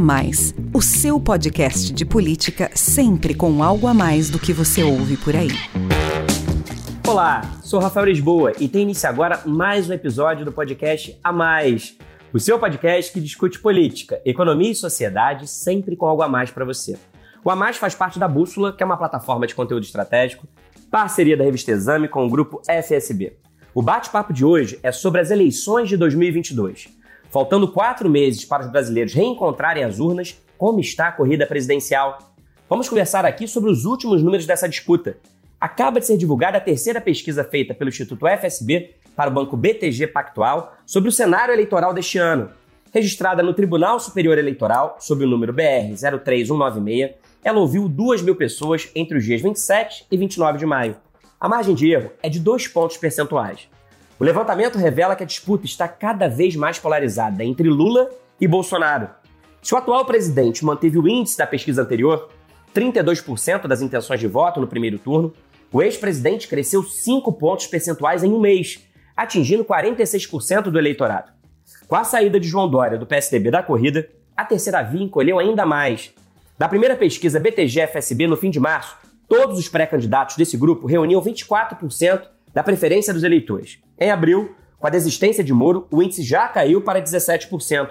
Mais, o seu podcast de política sempre com algo a mais do que você ouve por aí. Olá, sou Rafael Lisboa e tem início agora mais um episódio do podcast A Mais, o seu podcast que discute política, economia e sociedade sempre com algo a mais para você. O A Mais faz parte da Bússola, que é uma plataforma de conteúdo estratégico, parceria da revista Exame com o grupo FSB. O bate-papo de hoje é sobre as eleições de 2022. Faltando quatro meses para os brasileiros reencontrarem as urnas, como está a corrida presidencial? Vamos conversar aqui sobre os últimos números dessa disputa. Acaba de ser divulgada a terceira pesquisa feita pelo Instituto FSB para o Banco BTG Pactual sobre o cenário eleitoral deste ano. Registrada no Tribunal Superior Eleitoral, sob o número BR 03196, ela ouviu 2 mil pessoas entre os dias 27 e 29 de maio. A margem de erro é de dois pontos percentuais. O levantamento revela que a disputa está cada vez mais polarizada entre Lula e Bolsonaro. Se o atual presidente manteve o índice da pesquisa anterior, 32% das intenções de voto no primeiro turno, o ex-presidente cresceu 5 pontos percentuais em um mês, atingindo 46% do eleitorado. Com a saída de João Dória do PSDB da corrida, a terceira via encolheu ainda mais. Da primeira pesquisa BTG-FSB no fim de março, Todos os pré-candidatos desse grupo reuniam 24% da preferência dos eleitores. Em abril, com a desistência de Moro, o índice já caiu para 17%.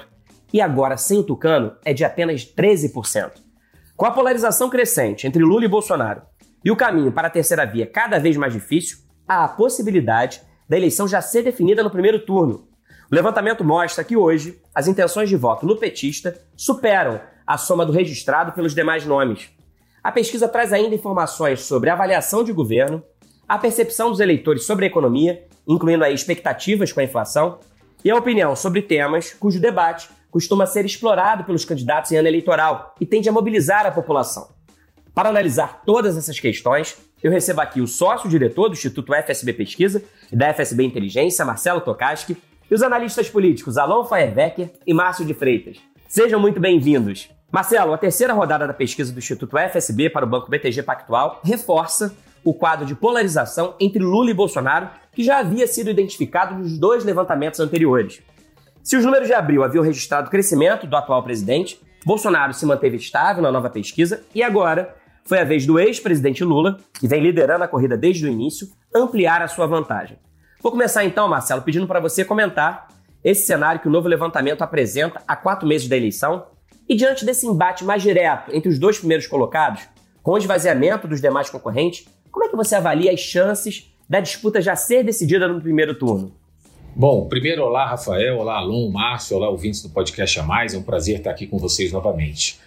E agora, sem o Tucano, é de apenas 13%. Com a polarização crescente entre Lula e Bolsonaro e o caminho para a terceira via cada vez mais difícil, há a possibilidade da eleição já ser definida no primeiro turno. O levantamento mostra que hoje as intenções de voto no petista superam a soma do registrado pelos demais nomes. A pesquisa traz ainda informações sobre avaliação de governo, a percepção dos eleitores sobre a economia, incluindo aí expectativas com a inflação, e a opinião sobre temas cujo debate costuma ser explorado pelos candidatos em ano eleitoral e tende a mobilizar a população. Para analisar todas essas questões, eu recebo aqui o sócio-diretor do Instituto FSB Pesquisa e da FSB Inteligência, Marcelo Tokaski, e os analistas políticos Alon Feierbecker e Márcio de Freitas. Sejam muito bem-vindos. Marcelo, a terceira rodada da pesquisa do Instituto FSB para o Banco BTG Pactual reforça o quadro de polarização entre Lula e Bolsonaro, que já havia sido identificado nos dois levantamentos anteriores. Se os números de abril haviam registrado crescimento do atual presidente, Bolsonaro se manteve estável na nova pesquisa e agora foi a vez do ex-presidente Lula, que vem liderando a corrida desde o início, ampliar a sua vantagem. Vou começar então, Marcelo, pedindo para você comentar esse cenário que o novo levantamento apresenta há quatro meses da eleição e diante desse embate mais direto entre os dois primeiros colocados, com o esvaziamento dos demais concorrentes, como é que você avalia as chances da disputa já ser decidida no primeiro turno? Bom, primeiro, olá Rafael, olá Alon, Márcio, olá ouvintes do podcast A Mais, é um prazer estar aqui com vocês novamente.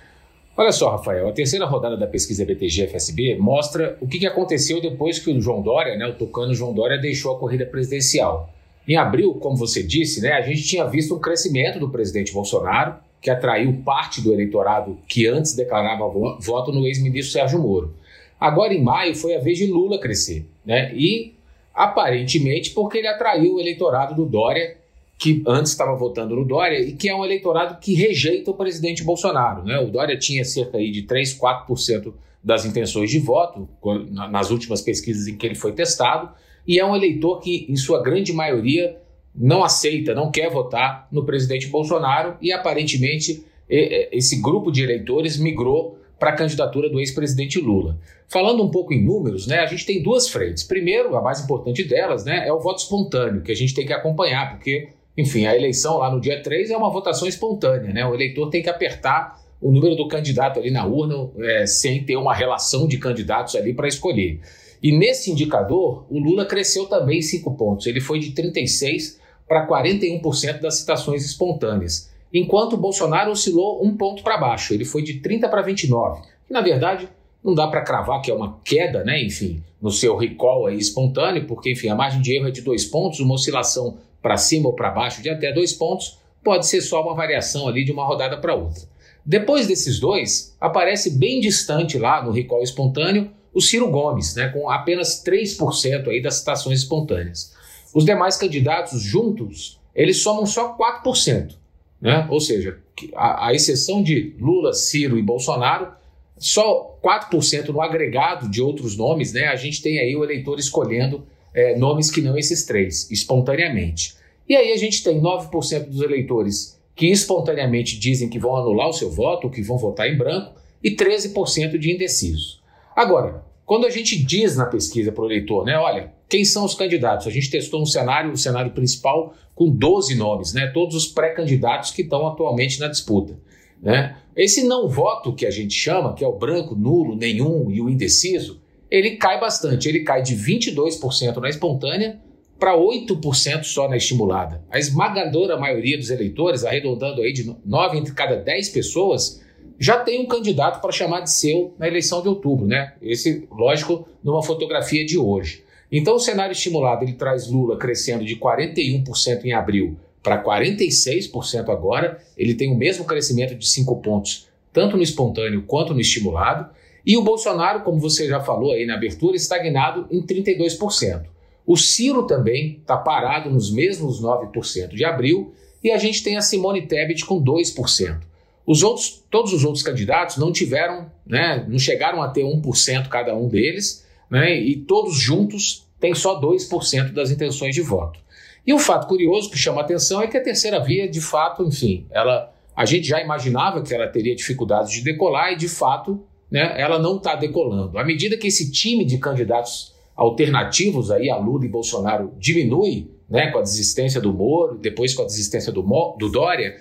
Olha só, Rafael, a terceira rodada da pesquisa BTG-FSB mostra o que aconteceu depois que o João Dória, né, o tocano João Dória, deixou a corrida presidencial. Em abril, como você disse, né, a gente tinha visto um crescimento do presidente Bolsonaro, que atraiu parte do eleitorado que antes declarava voto no ex-ministro Sérgio Moro. Agora, em maio, foi a vez de Lula crescer, né? E aparentemente porque ele atraiu o eleitorado do Dória, que antes estava votando no Dória, e que é um eleitorado que rejeita o presidente Bolsonaro. Né? O Dória tinha cerca aí de 3, 4% das intenções de voto nas últimas pesquisas em que ele foi testado, e é um eleitor que, em sua grande maioria, não aceita, não quer votar no presidente Bolsonaro e aparentemente esse grupo de eleitores migrou para a candidatura do ex-presidente Lula. Falando um pouco em números, né, a gente tem duas frentes. Primeiro, a mais importante delas, né, é o voto espontâneo, que a gente tem que acompanhar, porque, enfim, a eleição lá no dia 3 é uma votação espontânea, né? O eleitor tem que apertar o número do candidato ali na urna é, sem ter uma relação de candidatos ali para escolher. E nesse indicador, o Lula cresceu também 5 pontos. Ele foi de 36 para 41% das citações espontâneas, enquanto o Bolsonaro oscilou um ponto para baixo, ele foi de 30 para 29, que na verdade não dá para cravar que é uma queda, né, enfim, no seu recall aí espontâneo, porque enfim, a margem de erro é de dois pontos, uma oscilação para cima ou para baixo de até dois pontos, pode ser só uma variação ali de uma rodada para outra. Depois desses dois, aparece bem distante lá no recall espontâneo o Ciro Gomes, né, com apenas 3% aí das citações espontâneas. Os demais candidatos juntos, eles somam só 4%. Né? Ou seja, a, a exceção de Lula, Ciro e Bolsonaro, só 4% no agregado de outros nomes, né? A gente tem aí o eleitor escolhendo é, nomes que não esses três, espontaneamente. E aí a gente tem 9% dos eleitores que espontaneamente dizem que vão anular o seu voto, que vão votar em branco, e 13% de indecisos. Agora, quando a gente diz na pesquisa para o eleitor, né, olha, quem são os candidatos? A gente testou um cenário, o um cenário principal, com 12 nomes, né, todos os pré-candidatos que estão atualmente na disputa. Né? Esse não voto que a gente chama, que é o branco, nulo, nenhum e o indeciso, ele cai bastante. Ele cai de 22% na espontânea para 8% só na estimulada. A esmagadora maioria dos eleitores, arredondando aí de 9 entre cada 10 pessoas, já tem um candidato para chamar de seu na eleição de outubro, né? Esse, lógico, numa fotografia de hoje. Então, o cenário estimulado ele traz Lula crescendo de 41% em abril para 46% agora. Ele tem o mesmo crescimento de 5 pontos, tanto no espontâneo quanto no estimulado. E o Bolsonaro, como você já falou aí na abertura, estagnado em 32%. O Ciro também está parado nos mesmos 9% de abril. E a gente tem a Simone Tebet com 2%. Os outros, todos os outros candidatos não tiveram, né, não chegaram a ter 1% cada um deles, né, e todos juntos têm só 2% das intenções de voto. E um fato curioso que chama atenção é que a terceira via, de fato, enfim, ela, a gente já imaginava que ela teria dificuldades de decolar e, de fato, né, ela não está decolando. À medida que esse time de candidatos alternativos aí a Lula e Bolsonaro diminui, né, com a desistência do Moro, depois com a desistência do, Mo, do Dória,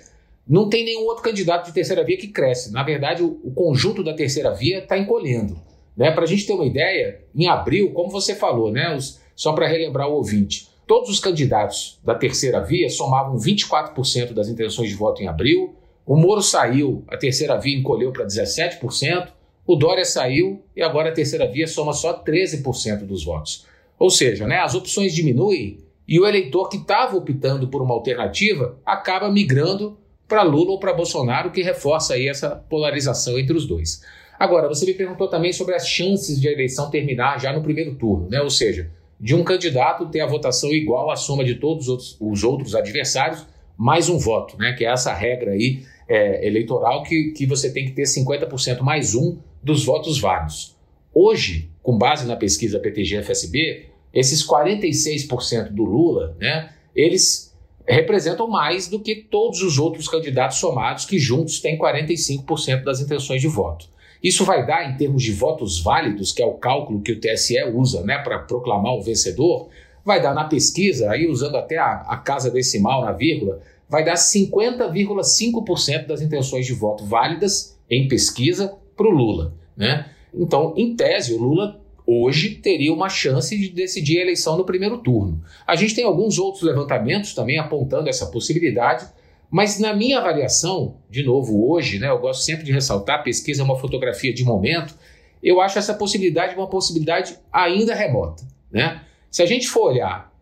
não tem nenhum outro candidato de terceira via que cresce. Na verdade, o, o conjunto da terceira via está encolhendo. Né? Para a gente ter uma ideia, em abril, como você falou, né, os, só para relembrar o ouvinte, todos os candidatos da terceira via somavam 24% das intenções de voto em abril. O Moro saiu, a terceira via encolheu para 17%. O Dória saiu e agora a terceira via soma só 13% dos votos. Ou seja, né, as opções diminuem e o eleitor que estava optando por uma alternativa acaba migrando para Lula ou para Bolsonaro, que reforça aí essa polarização entre os dois. Agora, você me perguntou também sobre as chances de a eleição terminar já no primeiro turno, né? ou seja, de um candidato ter a votação igual à soma de todos os outros, os outros adversários, mais um voto, né? que é essa regra aí é, eleitoral que, que você tem que ter 50% mais um dos votos válidos. Hoje, com base na pesquisa PTG-FSB, esses 46% do Lula, né, eles representam mais do que todos os outros candidatos somados, que juntos têm 45% das intenções de voto. Isso vai dar, em termos de votos válidos, que é o cálculo que o TSE usa né, para proclamar o vencedor, vai dar na pesquisa, aí usando até a, a casa decimal na vírgula, vai dar 50,5% das intenções de voto válidas em pesquisa para o Lula. Né? Então, em tese, o Lula hoje teria uma chance de decidir a eleição no primeiro turno. A gente tem alguns outros levantamentos também apontando essa possibilidade, mas na minha avaliação, de novo hoje, né, eu gosto sempre de ressaltar, pesquisa é uma fotografia de momento, eu acho essa possibilidade uma possibilidade ainda remota. Né? Se a gente for olhar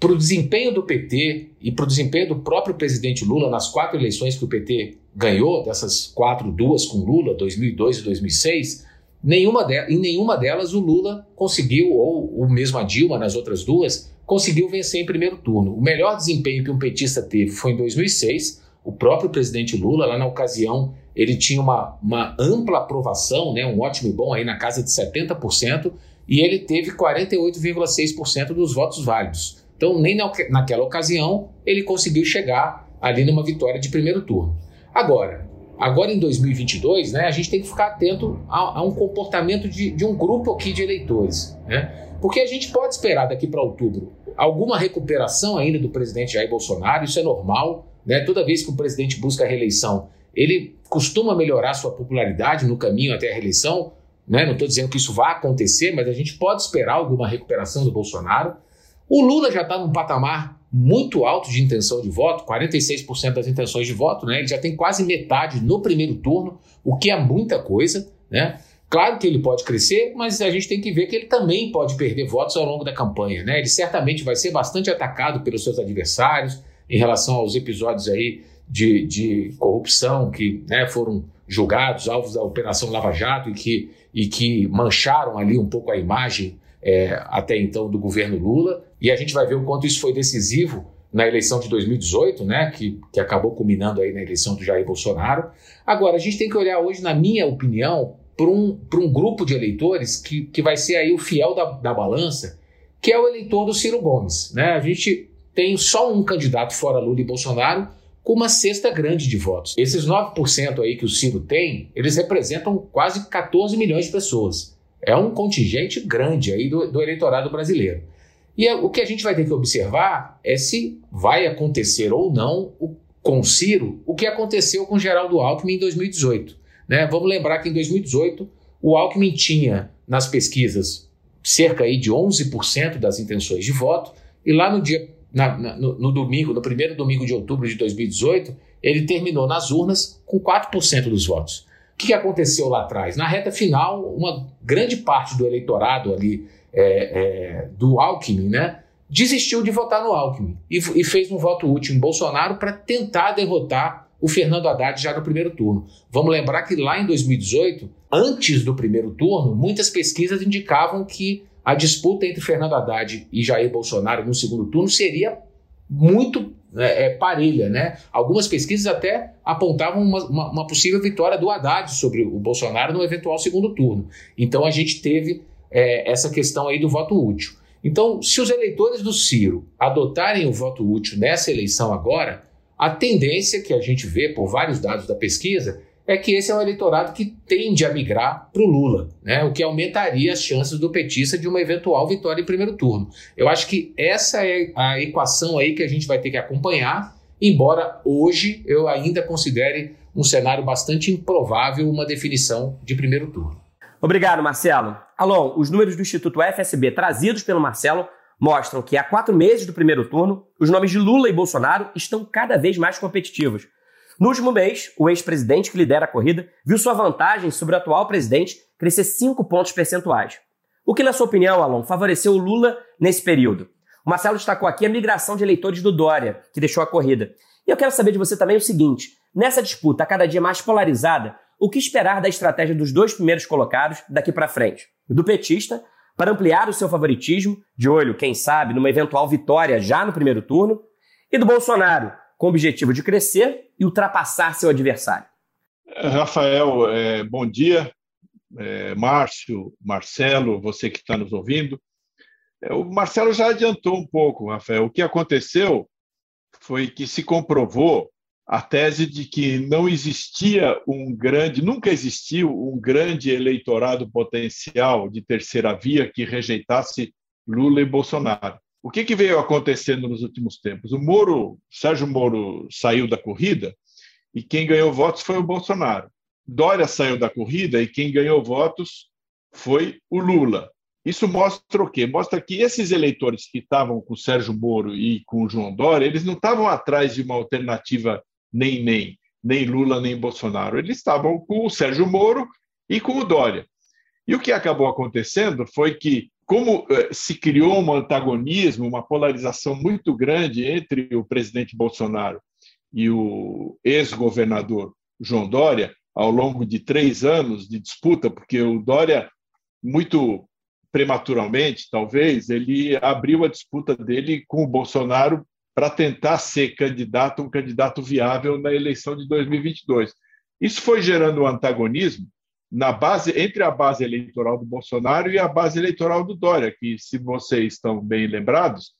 para o desempenho do PT e para o desempenho do próprio presidente Lula nas quatro eleições que o PT ganhou, dessas quatro, duas com Lula, 2002 e 2006, Nenhuma de, em nenhuma delas o Lula conseguiu, ou o mesmo a Dilma nas outras duas, conseguiu vencer em primeiro turno. O melhor desempenho que um petista teve foi em 2006. O próprio presidente Lula, lá na ocasião, ele tinha uma, uma ampla aprovação, né, um ótimo e bom aí na casa de 70%, e ele teve 48,6% dos votos válidos. Então, nem na, naquela ocasião ele conseguiu chegar ali numa vitória de primeiro turno. Agora, Agora, em 2022, né, a gente tem que ficar atento a, a um comportamento de, de, um grupo aqui de eleitores. Né? Porque a gente pode esperar daqui para outubro alguma recuperação ainda do presidente Jair Bolsonaro, isso é normal. Né? Toda vez que o presidente busca a reeleição, ele costuma melhorar sua popularidade no caminho até a reeleição. Né? Não estou dizendo que isso vai acontecer, mas a gente pode esperar alguma recuperação do Bolsonaro. O Lula já está num patamar muito alto de intenção de voto, 46% das intenções de voto, né? Ele já tem quase metade no primeiro turno, o que é muita coisa, né? Claro que ele pode crescer, mas a gente tem que ver que ele também pode perder votos ao longo da campanha, né? Ele certamente vai ser bastante atacado pelos seus adversários em relação aos episódios aí de, de corrupção que né, foram julgados, alvos da Operação Lava Jato e que, e que mancharam ali um pouco a imagem é, até então do governo Lula, e a gente vai ver o quanto isso foi decisivo na eleição de 2018, né, que, que acabou culminando aí na eleição do Jair Bolsonaro. Agora, a gente tem que olhar hoje, na minha opinião, para um, um grupo de eleitores que, que vai ser aí o fiel da, da balança, que é o eleitor do Ciro Gomes. Né? A gente tem só um candidato fora Lula e Bolsonaro com uma cesta grande de votos. Esses 9% aí que o Ciro tem, eles representam quase 14 milhões de pessoas. É um contingente grande aí do, do eleitorado brasileiro. E é, o que a gente vai ter que observar é se vai acontecer ou não com Ciro o que aconteceu com Geraldo Alckmin em 2018. Né? Vamos lembrar que em 2018 o Alckmin tinha nas pesquisas cerca aí de 11% das intenções de voto, e lá no dia na, na, no, no, domingo, no primeiro domingo de outubro de 2018, ele terminou nas urnas com 4% dos votos. O que aconteceu lá atrás? Na reta final, uma grande parte do eleitorado ali é, é, do Alckmin, né, desistiu de votar no Alckmin e, e fez um voto útil em Bolsonaro para tentar derrotar o Fernando Haddad já no primeiro turno. Vamos lembrar que lá em 2018, antes do primeiro turno, muitas pesquisas indicavam que a disputa entre Fernando Haddad e Jair Bolsonaro no segundo turno seria muito é, é, parelha, né? Algumas pesquisas até apontavam uma, uma, uma, possível vitória do Haddad sobre o Bolsonaro no eventual segundo turno. Então a gente teve é, essa questão aí do voto útil. Então, se os eleitores do Ciro adotarem o voto útil nessa eleição agora, a tendência que a gente vê por vários dados da pesquisa é que esse é um eleitorado que tende a migrar para o Lula, né? o que aumentaria as chances do petista de uma eventual vitória em primeiro turno. Eu acho que essa é a equação aí que a gente vai ter que acompanhar, embora hoje eu ainda considere um cenário bastante improvável uma definição de primeiro turno. Obrigado, Marcelo. Alon, os números do Instituto FSB trazidos pelo Marcelo mostram que há quatro meses do primeiro turno, os nomes de Lula e Bolsonaro estão cada vez mais competitivos. No último mês, o ex-presidente que lidera a corrida viu sua vantagem sobre o atual presidente crescer cinco pontos percentuais. O que, na sua opinião, Alon, favoreceu o Lula nesse período? O Marcelo destacou aqui a migração de eleitores do Dória, que deixou a corrida. E eu quero saber de você também o seguinte: nessa disputa cada dia mais polarizada, o que esperar da estratégia dos dois primeiros colocados daqui para frente? Do petista, para ampliar o seu favoritismo, de olho, quem sabe, numa eventual vitória já no primeiro turno, e do Bolsonaro, com o objetivo de crescer e ultrapassar seu adversário. Rafael, é, bom dia. É, Márcio, Marcelo, você que está nos ouvindo. É, o Marcelo já adiantou um pouco, Rafael. O que aconteceu foi que se comprovou a tese de que não existia um grande, nunca existiu um grande eleitorado potencial de terceira via que rejeitasse Lula e Bolsonaro. O que, que veio acontecendo nos últimos tempos? O Moro, Sérgio Moro saiu da corrida e quem ganhou votos foi o Bolsonaro. Dória saiu da corrida e quem ganhou votos foi o Lula. Isso mostra o quê? Mostra que esses eleitores que estavam com Sérgio Moro e com João Dória, eles não estavam atrás de uma alternativa nem nem, nem Lula nem Bolsonaro. Eles estavam com o Sérgio Moro e com o Dória. E o que acabou acontecendo foi que, como eh, se criou um antagonismo, uma polarização muito grande entre o presidente Bolsonaro e o ex-governador João Dória, ao longo de três anos de disputa, porque o Dória, muito prematuramente, talvez, ele abriu a disputa dele com o Bolsonaro para tentar ser candidato, um candidato viável na eleição de 2022. Isso foi gerando um antagonismo na base entre a base eleitoral do Bolsonaro e a base eleitoral do Dória, que, se vocês estão bem lembrados,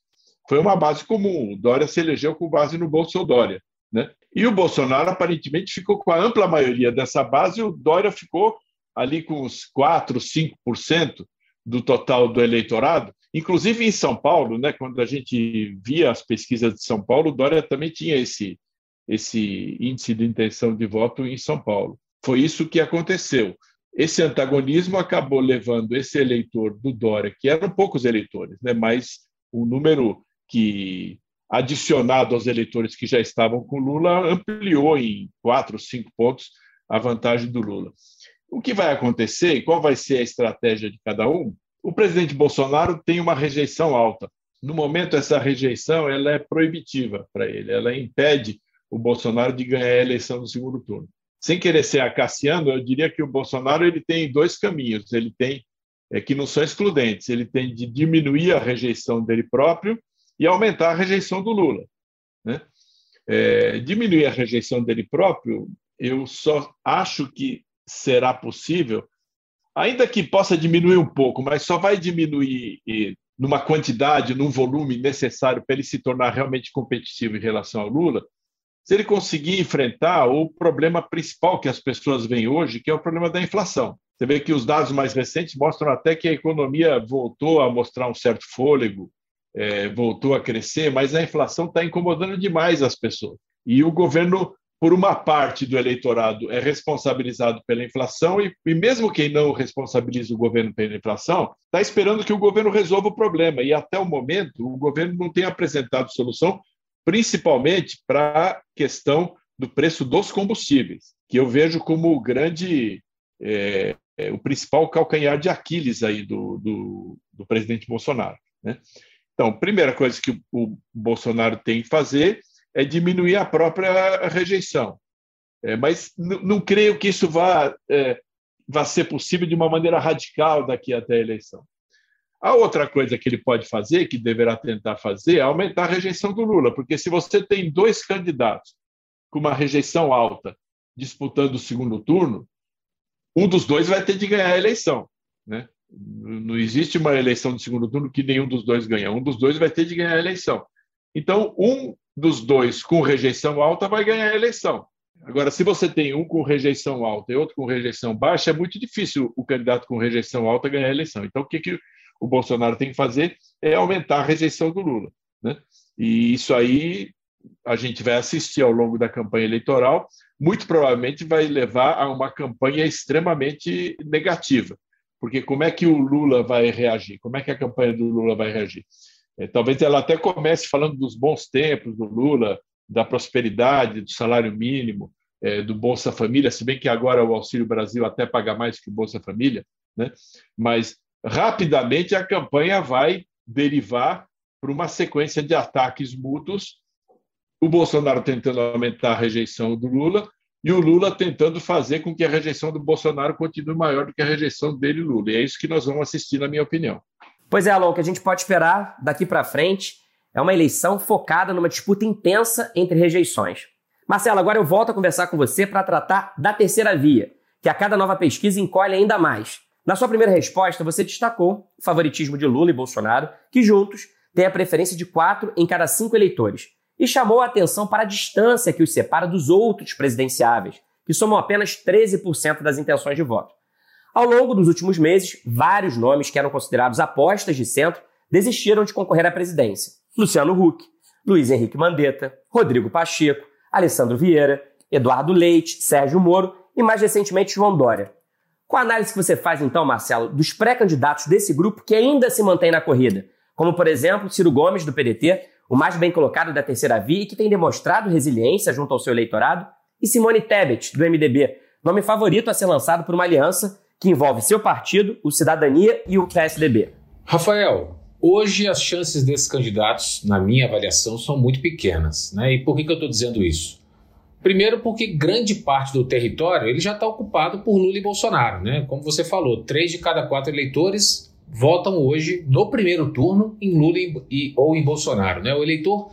foi uma base comum. O Dória se elegeu com base no Bolsonaro. Né? E o Bolsonaro aparentemente ficou com a ampla maioria dessa base, e o Dória ficou ali com uns 4, 5% do total do eleitorado. Inclusive em São Paulo, né, quando a gente via as pesquisas de São Paulo, Dória também tinha esse, esse índice de intenção de voto em São Paulo. Foi isso que aconteceu. Esse antagonismo acabou levando esse eleitor do Dória, que eram poucos eleitores, né, mas o número que, adicionado aos eleitores que já estavam com Lula, ampliou em quatro, cinco pontos a vantagem do Lula. O que vai acontecer e qual vai ser a estratégia de cada um? O presidente Bolsonaro tem uma rejeição alta. No momento, essa rejeição ela é proibitiva para ele, ela impede o Bolsonaro de ganhar a eleição no segundo turno. Sem querer ser acaciano, eu diria que o Bolsonaro ele tem dois caminhos. Ele tem é, que não são excludentes. Ele tem de diminuir a rejeição dele próprio e aumentar a rejeição do Lula. Né? É, diminuir a rejeição dele próprio, eu só acho que será possível ainda que possa diminuir um pouco, mas só vai diminuir numa quantidade, num volume necessário para ele se tornar realmente competitivo em relação ao Lula, se ele conseguir enfrentar o problema principal que as pessoas veem hoje, que é o problema da inflação. Você vê que os dados mais recentes mostram até que a economia voltou a mostrar um certo fôlego, é, voltou a crescer, mas a inflação está incomodando demais as pessoas. E o governo, por uma parte do eleitorado, é responsabilizado pela inflação, e, e mesmo quem não responsabiliza o governo pela inflação, está esperando que o governo resolva o problema. E até o momento, o governo não tem apresentado solução, principalmente para a questão do preço dos combustíveis, que eu vejo como grande. É, é, o principal calcanhar de Aquiles aí do, do, do presidente Bolsonaro. Né? Então, primeira coisa que o Bolsonaro tem que fazer é diminuir a própria rejeição. É, mas não creio que isso vá, é, vá ser possível de uma maneira radical daqui até a eleição. A outra coisa que ele pode fazer, que deverá tentar fazer, é aumentar a rejeição do Lula, porque se você tem dois candidatos com uma rejeição alta disputando o segundo turno, um dos dois vai ter de ganhar a eleição. Né? Não existe uma eleição de segundo turno que nenhum dos dois ganha. Um dos dois vai ter de ganhar a eleição. Então, um dos dois com rejeição alta vai ganhar a eleição. Agora, se você tem um com rejeição alta e outro com rejeição baixa, é muito difícil o candidato com rejeição alta ganhar a eleição. Então, o que, que o Bolsonaro tem que fazer é aumentar a rejeição do Lula. Né? E isso aí a gente vai assistir ao longo da campanha eleitoral, muito provavelmente vai levar a uma campanha extremamente negativa porque como é que o Lula vai reagir? Como é que a campanha do Lula vai reagir? É, talvez ela até comece falando dos bons tempos do Lula, da prosperidade, do salário mínimo, é, do Bolsa Família, se bem que agora o Auxílio Brasil até paga mais que o Bolsa Família, né? mas rapidamente a campanha vai derivar para uma sequência de ataques mútuos, o Bolsonaro tentando aumentar a rejeição do Lula e o Lula tentando fazer com que a rejeição do Bolsonaro continue maior do que a rejeição dele, Lula. E é isso que nós vamos assistir, na minha opinião. Pois é, Alon, o que a gente pode esperar daqui para frente é uma eleição focada numa disputa intensa entre rejeições. Marcelo, agora eu volto a conversar com você para tratar da terceira via, que a cada nova pesquisa encolhe ainda mais. Na sua primeira resposta, você destacou o favoritismo de Lula e Bolsonaro, que juntos têm a preferência de quatro em cada cinco eleitores e chamou a atenção para a distância que os separa dos outros presidenciáveis, que somam apenas 13% das intenções de voto. Ao longo dos últimos meses, vários nomes que eram considerados apostas de centro desistiram de concorrer à presidência. Luciano Huck, Luiz Henrique Mandetta, Rodrigo Pacheco, Alessandro Vieira, Eduardo Leite, Sérgio Moro e mais recentemente João Dória. Qual a análise que você faz então, Marcelo, dos pré-candidatos desse grupo que ainda se mantém na corrida? Como, por exemplo, Ciro Gomes, do PDT, o mais bem colocado da terceira via e que tem demonstrado resiliência junto ao seu eleitorado, e Simone Tebet, do MDB, nome favorito a ser lançado por uma aliança que envolve seu partido, o Cidadania e o PSDB. Rafael, hoje as chances desses candidatos, na minha avaliação, são muito pequenas. Né? E por que, que eu estou dizendo isso? Primeiro, porque grande parte do território ele já está ocupado por Lula e Bolsonaro. Né? Como você falou, três de cada quatro eleitores votam hoje no primeiro turno em Lula e, ou em Bolsonaro. Né? O eleitor.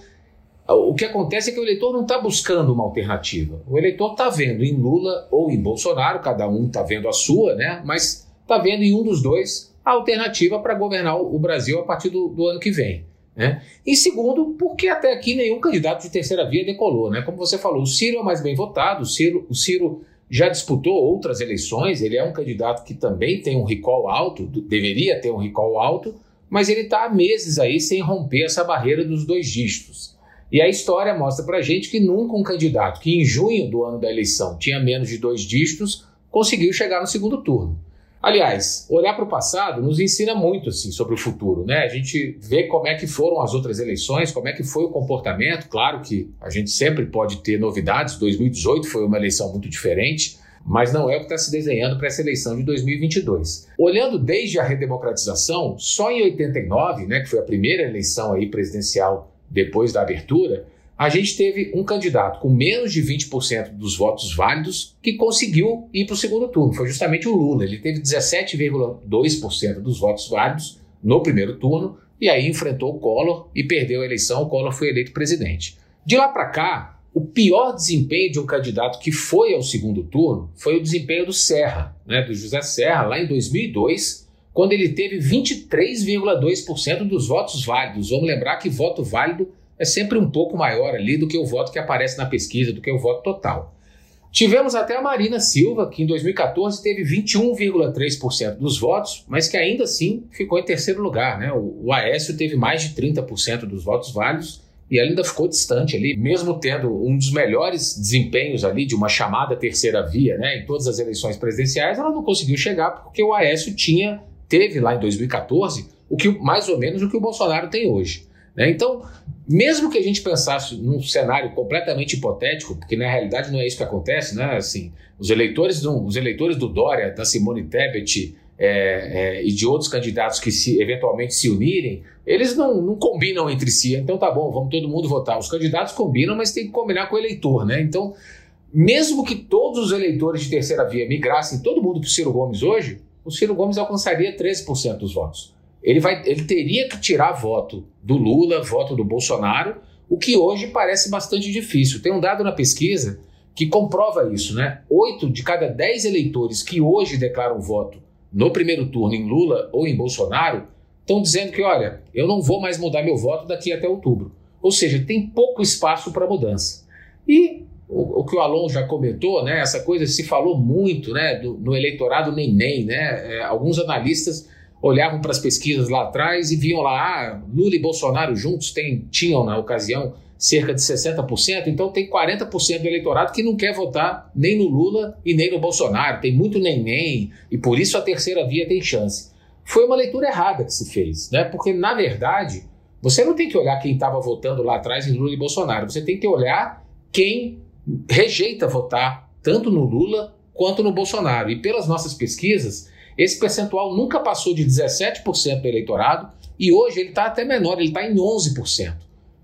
O que acontece é que o eleitor não está buscando uma alternativa. O eleitor está vendo em Lula ou em Bolsonaro, cada um está vendo a sua, né? mas está vendo em um dos dois a alternativa para governar o Brasil a partir do, do ano que vem. Né? E segundo, porque até aqui nenhum candidato de terceira via decolou. Né? Como você falou, o Ciro é o mais bem votado, o Ciro, o Ciro já disputou outras eleições, ele é um candidato que também tem um recall alto, deveria ter um recall alto, mas ele está há meses aí sem romper essa barreira dos dois dígitos. E a história mostra para gente que nunca um candidato que em junho do ano da eleição tinha menos de dois dígitos conseguiu chegar no segundo turno. Aliás, olhar para o passado nos ensina muito assim sobre o futuro, né? A gente vê como é que foram as outras eleições, como é que foi o comportamento. Claro que a gente sempre pode ter novidades. 2018 foi uma eleição muito diferente, mas não é o que está se desenhando para essa eleição de 2022. Olhando desde a redemocratização, só em 89, né, que foi a primeira eleição aí presidencial depois da abertura, a gente teve um candidato com menos de 20% dos votos válidos que conseguiu ir para o segundo turno. Foi justamente o Lula. Ele teve 17,2% dos votos válidos no primeiro turno e aí enfrentou o Collor e perdeu a eleição. O Collor foi eleito presidente. De lá para cá, o pior desempenho de um candidato que foi ao segundo turno foi o desempenho do Serra, né, do José Serra, lá em 2002, quando ele teve 23,2% dos votos válidos. Vamos lembrar que voto válido é sempre um pouco maior ali do que o voto que aparece na pesquisa, do que o voto total. Tivemos até a Marina Silva, que em 2014 teve 21,3% dos votos, mas que ainda assim ficou em terceiro lugar. Né? O, Aécio teve mais de 30% dos votos válidos e ela ainda ficou distante ali, mesmo tendo um dos melhores desempenhos ali de uma chamada terceira via né? em todas as eleições presidenciais, ela não conseguiu chegar porque o Aécio tinha, teve lá em 2014 o que mais ou menos o que o Bolsonaro tem hoje. Né? Então, mesmo que a gente pensasse num cenário completamente hipotético, porque na realidade não é isso que acontece, né? Assim, os eleitores do, os eleitores do Dória, da Simone Tebet é, é, e de outros candidatos que se eventualmente se unirem, eles não, não, combinam entre si. Então tá bom, vamos todo mundo votar. Os candidatos combinam, mas tem que combinar com o eleitor, né? Então, mesmo que todos os eleitores de terceira via migrassem todo mundo para o Ciro Gomes hoje, o Ciro Gomes alcançaria 13% dos votos ele, vai, ele teria que tirar voto do Lula, voto do Bolsonaro, o que hoje parece bastante difícil. Tem um dado na pesquisa que comprova isso, né? Oito de cada dez eleitores que hoje declaram voto no primeiro turno em Lula ou em Bolsonaro estão dizendo que, olha, eu não vou mais mudar meu voto daqui até outubro. Ou seja, tem pouco espaço para mudança. E o, o, que o Alon já comentou, né? Essa coisa se falou muito, né? Do, no eleitorado nem, né? É, alguns analistas olhavam para as pesquisas lá atrás e viam lá, ah, Lula e Bolsonaro juntos tem, tinham na ocasião cerca de 60%, então tem 40% do eleitorado que não quer votar nem no Lula e nem no Bolsonaro, tem muito nem-nem, e por isso a terceira via tem chance. Foi uma leitura errada que se fez, né? porque na verdade você não tem que olhar quem estava votando lá atrás em Lula e Bolsonaro, você tem que olhar quem rejeita votar tanto no Lula quanto no Bolsonaro. E pelas nossas pesquisas, esse percentual nunca passou de 17% do eleitorado e hoje ele está até menor, ele está em 11%.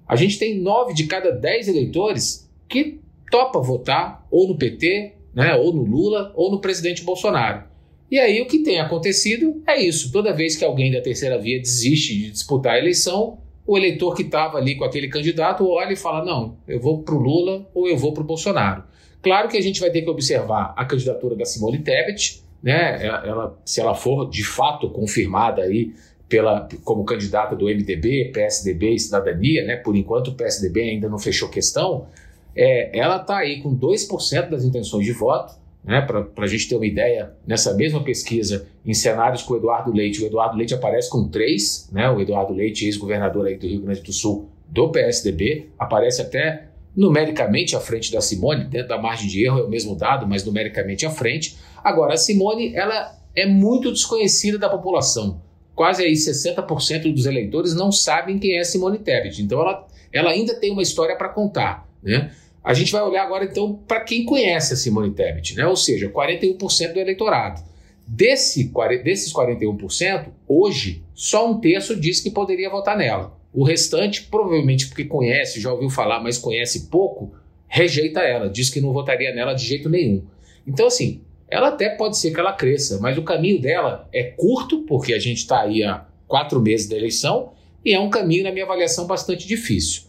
A gente tem 9 de cada 10 eleitores que topa votar ou no PT, né, ou no Lula, ou no presidente Bolsonaro. E aí o que tem acontecido é isso. Toda vez que alguém da terceira via desiste de disputar a eleição, o eleitor que estava ali com aquele candidato olha e fala: não, eu vou para o Lula ou eu vou para o Bolsonaro. Claro que a gente vai ter que observar a candidatura da Simone Tebet, né, ela, se ela for de fato confirmada aí pela, como candidata do MDB, PSDB e Cidadania, né, por enquanto o PSDB ainda não fechou questão, é, ela está aí com 2% das intenções de voto, né, para a gente ter uma ideia, nessa mesma pesquisa, em cenários com o Eduardo Leite, o Eduardo Leite aparece com 3%, né, o Eduardo Leite, ex-governador aí do Rio Grande do Sul, do PSDB, aparece até numericamente à frente da Simone, dentro da margem de erro é o mesmo dado, mas numericamente à frente. Agora, a Simone, ela é muito desconhecida da população. Quase aí 60% dos eleitores não sabem quem é Simone Tebet. Então, ela, ela ainda tem uma história para contar, né? A gente vai olhar agora, então, para quem conhece a Simone Tebet, né? ou seja, 41% do eleitorado. Desse, desses 41%, hoje, só um terço diz que poderia votar nela. O restante, provavelmente porque conhece, já ouviu falar, mas conhece pouco, rejeita ela, diz que não votaria nela de jeito nenhum. Então, assim, ela até pode ser que ela cresça, mas o caminho dela é curto, porque a gente está aí há quatro meses da eleição, e é um caminho, na minha avaliação, bastante difícil.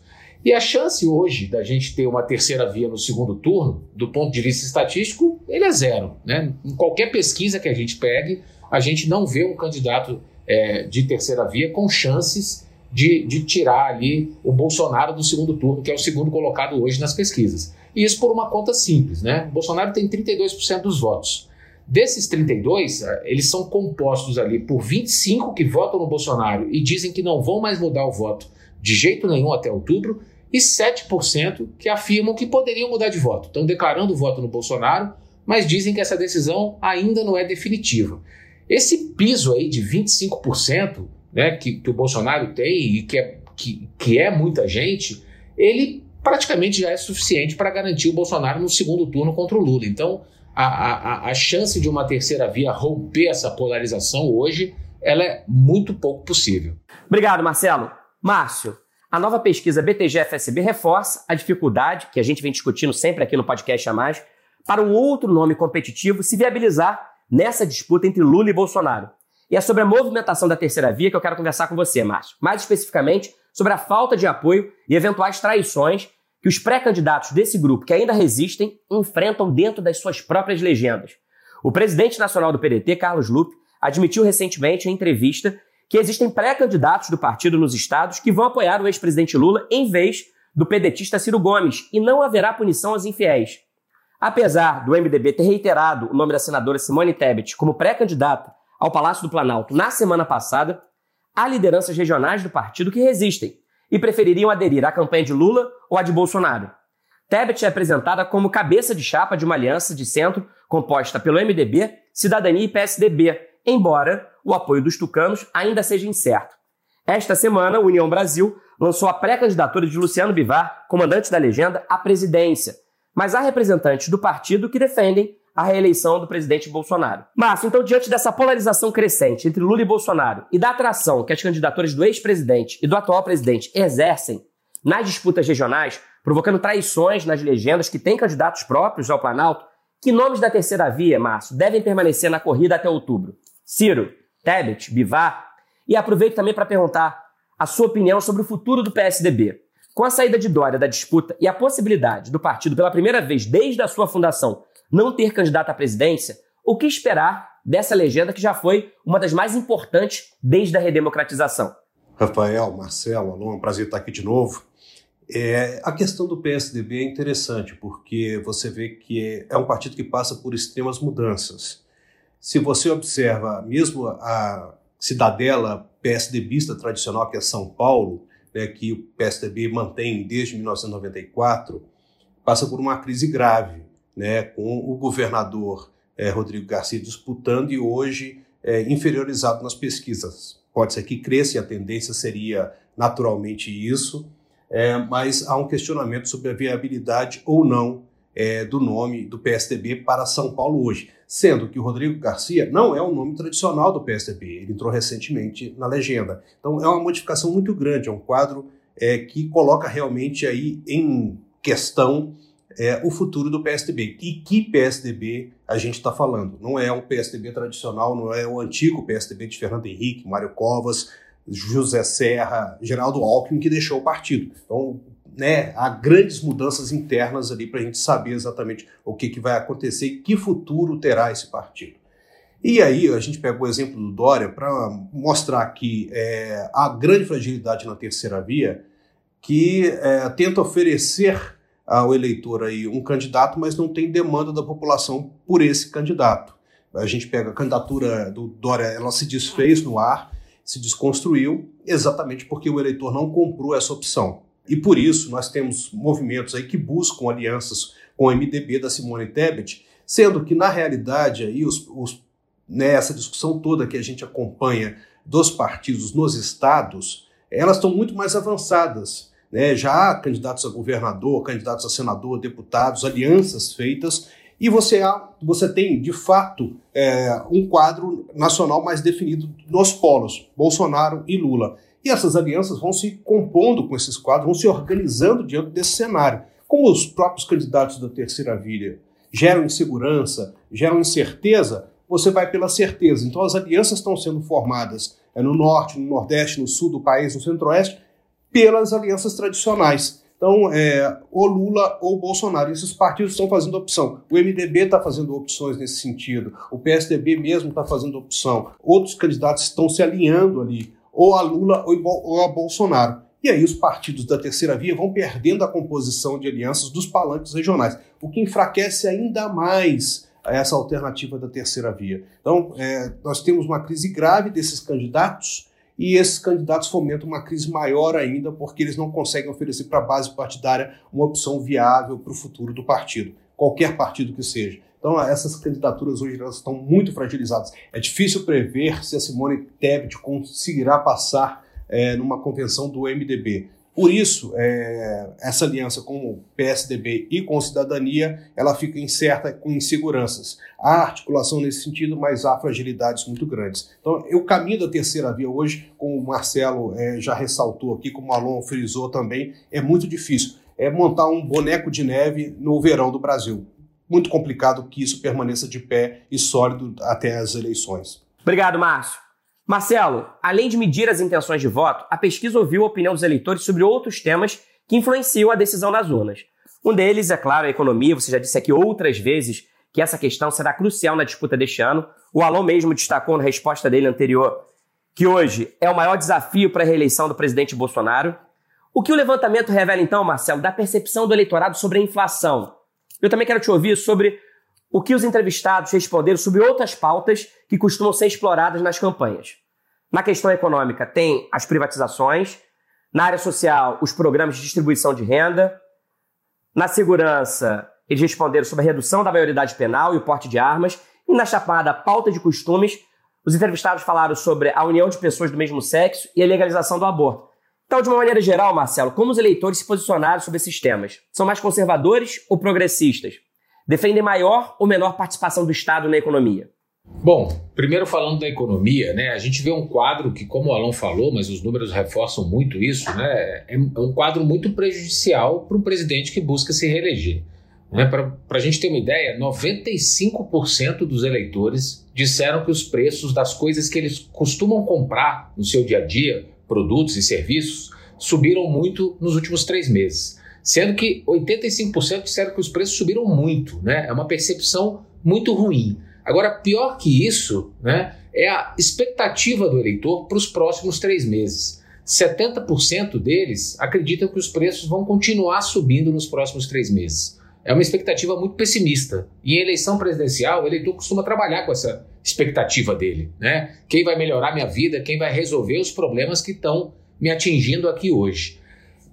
E a chance hoje da gente ter uma terceira via no segundo turno, do ponto de vista estatístico, ele é zero. Né? Em qualquer pesquisa que a gente pegue, a gente não vê um candidato é, de terceira via com chances de, de tirar ali o Bolsonaro do segundo turno, que é o segundo colocado hoje nas pesquisas. E isso por uma conta simples, né? O Bolsonaro tem 32% dos votos. Desses 32, eh, eles são compostos ali por 25 que votam no Bolsonaro e dizem que não vão mais mudar o voto de jeito nenhum até outubro, e 7% que afirmam que poderiam mudar de voto. Estão declarando voto no Bolsonaro, mas dizem que essa decisão ainda não é definitiva. Esse piso aí de 25% né, que, que o Bolsonaro tem e que é, que, que é muita gente, ele praticamente já é suficiente para garantir o Bolsonaro no segundo turno contra o Lula. Então, a, a, a chance de uma terceira via romper essa polarização hoje, ela é muito pouco possível. Obrigado, Marcelo. Márcio, a nova pesquisa BTG-FSB reforça a dificuldade, que a gente vem discutindo sempre aqui no podcast a mais, para um outro nome competitivo se viabilizar nessa disputa entre Lula e Bolsonaro. E é sobre a movimentação da terceira via que eu quero conversar com você, Márcio. Mais especificamente, sobre a falta de apoio e eventuais traições que os pré-candidatos desse grupo que ainda resistem enfrentam dentro das suas próprias legendas. O presidente nacional do PDT, Carlos Lupe, admitiu recentemente em entrevista que existem pré-candidatos do partido nos estados que vão apoiar o ex-presidente Lula em vez do pedetista Ciro Gomes e não haverá punição aos infiéis. Apesar do MDB ter reiterado o nome da senadora Simone Tebet como pré-candidata ao Palácio do Planalto na semana passada, há lideranças regionais do partido que resistem e prefeririam aderir à campanha de Lula ou à de Bolsonaro. Tebet é apresentada como cabeça de chapa de uma aliança de centro composta pelo MDB, Cidadania e PSDB, embora o apoio dos tucanos ainda seja incerto. Esta semana, a União Brasil lançou a pré-candidatura de Luciano Bivar, comandante da legenda, à presidência. Mas há representantes do partido que defendem a reeleição do presidente Bolsonaro. Márcio, então, diante dessa polarização crescente entre Lula e Bolsonaro e da atração que as candidaturas do ex-presidente e do atual presidente exercem nas disputas regionais, provocando traições nas legendas que têm candidatos próprios ao Planalto, que nomes da terceira via, Márcio, devem permanecer na corrida até outubro? Ciro, Tebet, Bivar? E aproveito também para perguntar a sua opinião sobre o futuro do PSDB. Com a saída de Dória da disputa e a possibilidade do partido, pela primeira vez desde a sua fundação, não ter candidato à presidência, o que esperar dessa legenda que já foi uma das mais importantes desde a redemocratização? Rafael, Marcelo, Alô, é um prazer estar aqui de novo. É, a questão do PSDB é interessante, porque você vê que é um partido que passa por extremas mudanças. Se você observa mesmo a cidadela PSDBista tradicional, que é São Paulo, né, que o PSDB mantém desde 1994, passa por uma crise grave, né, com o governador é, Rodrigo Garcia disputando e hoje é, inferiorizado nas pesquisas. Pode ser que cresça a tendência seria naturalmente isso, é, mas há um questionamento sobre a viabilidade ou não é, do nome do PSDB para São Paulo hoje, sendo que o Rodrigo Garcia não é o nome tradicional do PSDB, ele entrou recentemente na legenda. Então é uma modificação muito grande, é um quadro é, que coloca realmente aí em questão é, o futuro do PSDB. E que PSDB a gente está falando? Não é um PSDB tradicional, não é o antigo PSDB de Fernando Henrique, Mário Covas, José Serra, Geraldo Alckmin, que deixou o partido. Então, né, há grandes mudanças internas ali para a gente saber exatamente o que, que vai acontecer e que futuro terá esse partido. E aí a gente pega o exemplo do Dória para mostrar que é, há grande fragilidade na terceira via que é, tenta oferecer ao eleitor aí um candidato, mas não tem demanda da população por esse candidato. A gente pega a candidatura do Dória, ela se desfez no ar, se desconstruiu, exatamente porque o eleitor não comprou essa opção. E por isso nós temos movimentos aí que buscam alianças com o MDB da Simone Tebet, sendo que na realidade aí os, os, né, essa discussão toda que a gente acompanha dos partidos nos estados, elas estão muito mais avançadas. Né? Já há candidatos a governador, candidatos a senador, deputados, alianças feitas, e você, há, você tem, de fato, é, um quadro nacional mais definido nos polos, Bolsonaro e Lula. E essas alianças vão se compondo com esses quadros, vão se organizando diante desse cenário. Como os próprios candidatos da terceira via geram insegurança, geram incerteza, você vai pela certeza. Então as alianças estão sendo formadas é, no norte, no nordeste, no sul do país, no centro-oeste, pelas alianças tradicionais. Então, é, ou Lula ou Bolsonaro. Esses partidos estão fazendo opção. O MDB está fazendo opções nesse sentido. O PSDB mesmo está fazendo opção. Outros candidatos estão se alinhando ali, ou a Lula ou a Bolsonaro. E aí os partidos da terceira via vão perdendo a composição de alianças dos palanques regionais, o que enfraquece ainda mais essa alternativa da terceira via. Então, é, nós temos uma crise grave desses candidatos e esses candidatos fomentam uma crise maior ainda porque eles não conseguem oferecer para a base partidária uma opção viável para o futuro do partido, qualquer partido que seja. Então, essas candidaturas hoje elas estão muito fragilizadas. É difícil prever se a Simone Tebet conseguirá passar é, numa convenção do MDB. Por isso, é, essa aliança com o PSDB e com a cidadania, ela fica incerta com inseguranças. Há articulação nesse sentido, mas há fragilidades muito grandes. Então, o caminho da terceira via hoje, como o Marcelo é, já ressaltou aqui, como o Alon frisou também, é muito difícil. É montar um boneco de neve no verão do Brasil. Muito complicado que isso permaneça de pé e sólido até as eleições. Obrigado, Márcio. Marcelo, além de medir as intenções de voto, a pesquisa ouviu a opinião dos eleitores sobre outros temas que influenciam a decisão nas urnas. Um deles, é claro, a economia. Você já disse aqui outras vezes que essa questão será crucial na disputa deste ano. O Alon mesmo destacou na resposta dele anterior que hoje é o maior desafio para a reeleição do presidente Bolsonaro. O que o levantamento revela então, Marcelo, da percepção do eleitorado sobre a inflação? Eu também quero te ouvir sobre o que os entrevistados responderam sobre outras pautas que costumam ser exploradas nas campanhas. Na questão econômica, tem as privatizações, na área social, os programas de distribuição de renda, na segurança, eles responderam sobre a redução da maioridade penal e o porte de armas, e na chamada pauta de costumes, os entrevistados falaram sobre a união de pessoas do mesmo sexo e a legalização do aborto. Então, de uma maneira geral, Marcelo, como os eleitores se posicionaram sobre esses temas? São mais conservadores ou progressistas? Defendem maior ou menor participação do Estado na economia? Bom, primeiro falando da economia, né, a gente vê um quadro que, como o Alon falou, mas os números reforçam muito isso, né, é um quadro muito prejudicial para um presidente que busca se reeleger. Né, para a gente ter uma ideia, 95% dos eleitores disseram que os preços das coisas que eles costumam comprar no seu dia a dia, produtos e serviços, subiram muito nos últimos três meses. Sendo que 85% disseram que os preços subiram muito. Né? É uma percepção muito ruim. Agora, pior que isso né, é a expectativa do eleitor para os próximos três meses. 70% deles acreditam que os preços vão continuar subindo nos próximos três meses é uma expectativa muito pessimista. E em eleição presidencial, o eleitor costuma trabalhar com essa expectativa dele, né? Quem vai melhorar minha vida, quem vai resolver os problemas que estão me atingindo aqui hoje.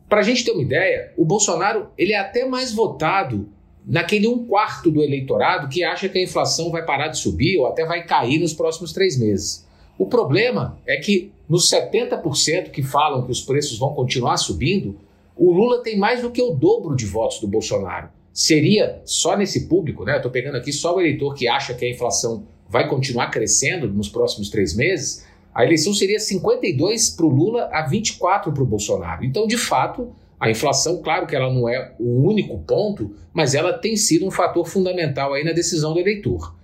Para a gente ter uma ideia, o Bolsonaro ele é até mais votado naquele um quarto do eleitorado que acha que a inflação vai parar de subir ou até vai cair nos próximos três meses. O problema é que nos 70% que falam que os preços vão continuar subindo, o Lula tem mais do que o dobro de votos do Bolsonaro seria só nesse público, né? Eu estou pegando aqui só o eleitor que acha que a inflação vai continuar crescendo nos próximos três meses, a eleição seria 52 para o Lula a 24 para o Bolsonaro. Então, de fato, a inflação, claro que ela não é o único ponto, mas ela tem sido um fator fundamental aí na decisão do eleitor.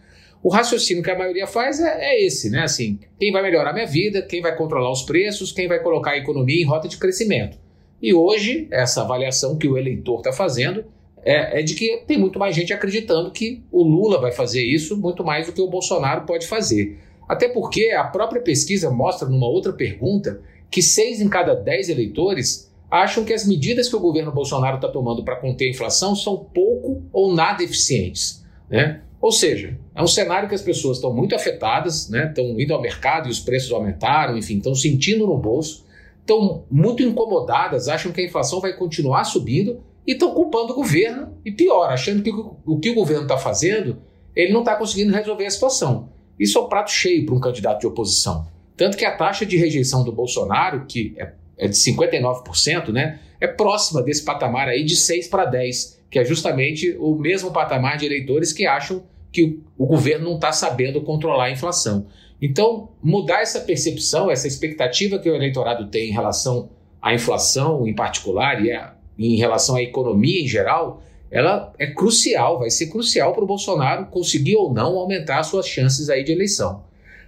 O raciocínio que a maioria faz é, é, esse, né? Assim, quem vai melhorar minha vida, quem vai controlar os preços, quem vai colocar a economia em rota de crescimento. E hoje, essa avaliação que o eleitor está fazendo é, é, de que tem muito mais gente acreditando que o Lula vai fazer isso muito mais do que o Bolsonaro pode fazer. Até porque a própria pesquisa mostra, numa outra pergunta, que seis em cada dez eleitores acham que as medidas que o governo Bolsonaro está tomando para conter a inflação são pouco ou nada eficientes. Né? Ou seja, é um cenário que as pessoas estão muito afetadas, né? estão indo ao mercado e os preços aumentaram, enfim, estão sentindo no bolso, estão muito incomodadas, acham que a inflação vai continuar subindo e estão culpando o governo e pior, achando que o que o governo está fazendo, ele não está conseguindo resolver a situação. Isso é um prato cheio para um candidato de oposição. Tanto que a taxa de rejeição do Bolsonaro, que é, é de 59%, né, é próxima desse patamar aí de 6 para 10, que é justamente o mesmo patamar de eleitores que acham que o, governo não está sabendo controlar a inflação. Então, mudar essa percepção, essa expectativa que o eleitorado tem em relação à inflação em particular e a em relação à economia em geral, ela é crucial, vai ser crucial para o Bolsonaro conseguir ou não aumentar suas chances aí de eleição.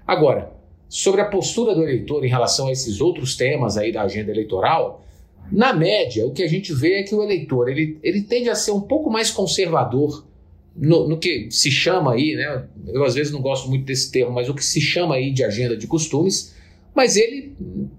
Agora, sobre a postura do eleitor em relação a esses outros temas aí da agenda eleitoral, na média, o que a gente vê é que o eleitor ele, ele tende a ser um pouco mais conservador no, no, que se chama aí, né? Eu às vezes não gosto muito desse termo, mas o que se chama aí de agenda de costumes, mas ele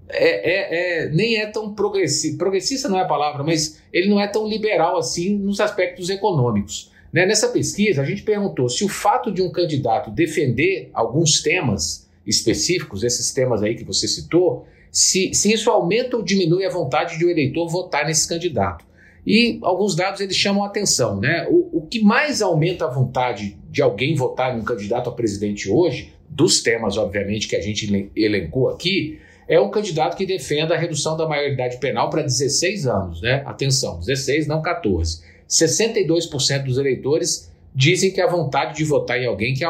é, é, é, nem é tão progressista, progressista não é a palavra, mas ele não é tão liberal assim nos aspectos econômicos. Né? Nessa pesquisa, a gente perguntou se o fato de um candidato defender alguns temas específicos, esses temas aí que você citou, se, se isso aumenta ou diminui a vontade de um eleitor votar nesse candidato. E alguns dados eles chamam a atenção. Né? O, o que mais aumenta a vontade de alguém votar num candidato a presidente hoje dos temas, obviamente, que a gente elencou aqui, é um candidato que defenda a redução da maioridade penal para 16 anos, né? Atenção, 16, não 14. 62% dos eleitores dizem que a vontade de votar em alguém que,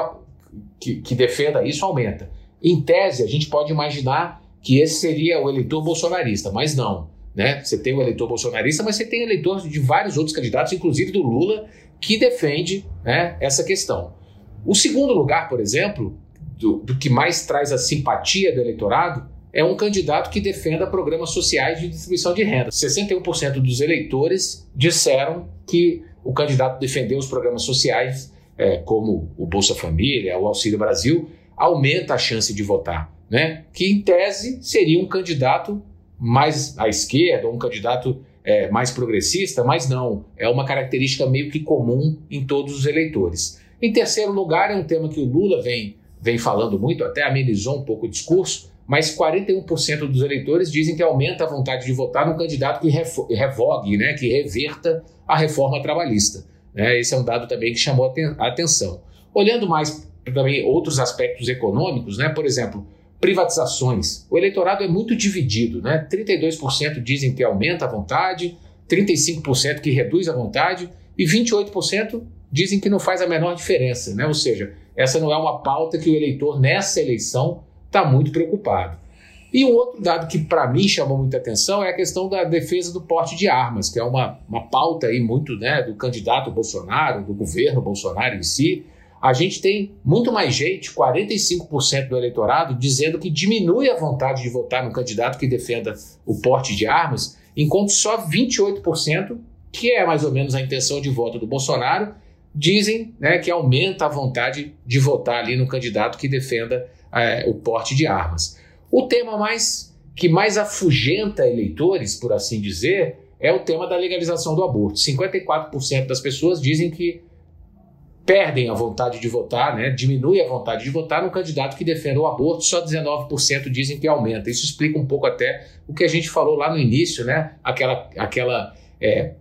que, que defenda isso aumenta. Em tese, a gente pode imaginar que esse seria o eleitor bolsonarista, mas não. Né? Você tem o eleitor bolsonarista, mas você tem eleitor de vários outros candidatos, inclusive do Lula, que defende né, essa questão. O segundo lugar, por exemplo, do, do que mais traz a simpatia do eleitorado é um candidato que defenda programas sociais de distribuição de renda. 61% dos eleitores disseram que o candidato defendeu os programas sociais, é, como o Bolsa Família, o Auxílio Brasil, aumenta a chance de votar. né, que em tese seria um candidato mais à esquerda, um candidato é, mais progressista, mas não, é uma característica meio que comum em todos os eleitores. Em terceiro lugar, é um tema que o Lula vem, vem falando muito, até amenizou um pouco o discurso, mas 41% dos eleitores dizem que aumenta a vontade de votar num candidato que revogue, né, que reverta a reforma trabalhista. Né? Esse é um dado também que chamou a atenção. Olhando mais também outros aspectos econômicos, né, por exemplo, privatizações. O eleitorado é muito dividido, né? 32% dizem que aumenta a vontade, 35% que reduz a vontade e 28% dizem que não faz a menor diferença, né? Ou seja, essa não é uma pauta que o eleitor nessa eleição está muito preocupado. E um outro dado que para mim chamou muita atenção é a questão da defesa do porte de armas, que é uma, uma pauta aí muito né, do candidato Bolsonaro, do governo Bolsonaro em si, a gente tem muito mais gente, 45% do eleitorado, dizendo que diminui a vontade de votar no candidato que defenda o porte de armas, enquanto só 28%, que é mais ou menos a intenção de voto do Bolsonaro, dizem né, que aumenta a vontade de votar ali no candidato que defenda é, o porte de armas. O tema mais que mais afugenta eleitores, por assim dizer, é o tema da legalização do aborto. 54% das pessoas dizem que perdem a vontade de votar, né? diminui a vontade de votar no candidato que defenda o aborto, só 19% dizem que aumenta. Isso explica um pouco até o que a gente falou lá no início, né? aquela, aquela é,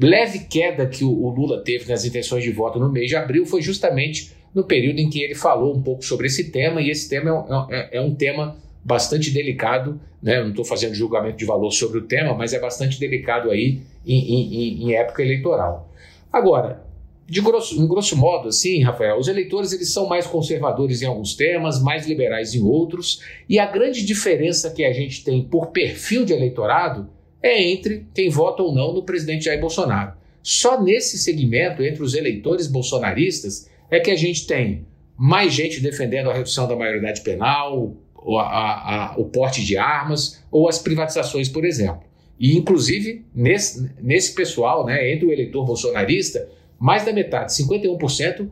leve queda que o, Lula teve nas intenções de voto no mês de abril foi justamente no período em que ele falou um pouco sobre esse tema, e esse tema é, é, é um tema bastante delicado, né? não estou fazendo julgamento de valor sobre o tema, mas é bastante delicado aí em, em, em época eleitoral. Agora, de grosso, em grosso modo, assim, Rafael, os eleitores eles são mais conservadores em alguns temas, mais liberais em outros, e a grande diferença que a gente tem por perfil de eleitorado é entre quem vota ou não no presidente Jair Bolsonaro. Só nesse segmento, entre os eleitores bolsonaristas, é que a gente tem mais gente defendendo a redução da maioridade penal, a, a, a, o porte de armas ou as privatizações, por exemplo. E, inclusive, nesse, nesse pessoal, né, entre o eleitor bolsonarista, mais da metade, 51%,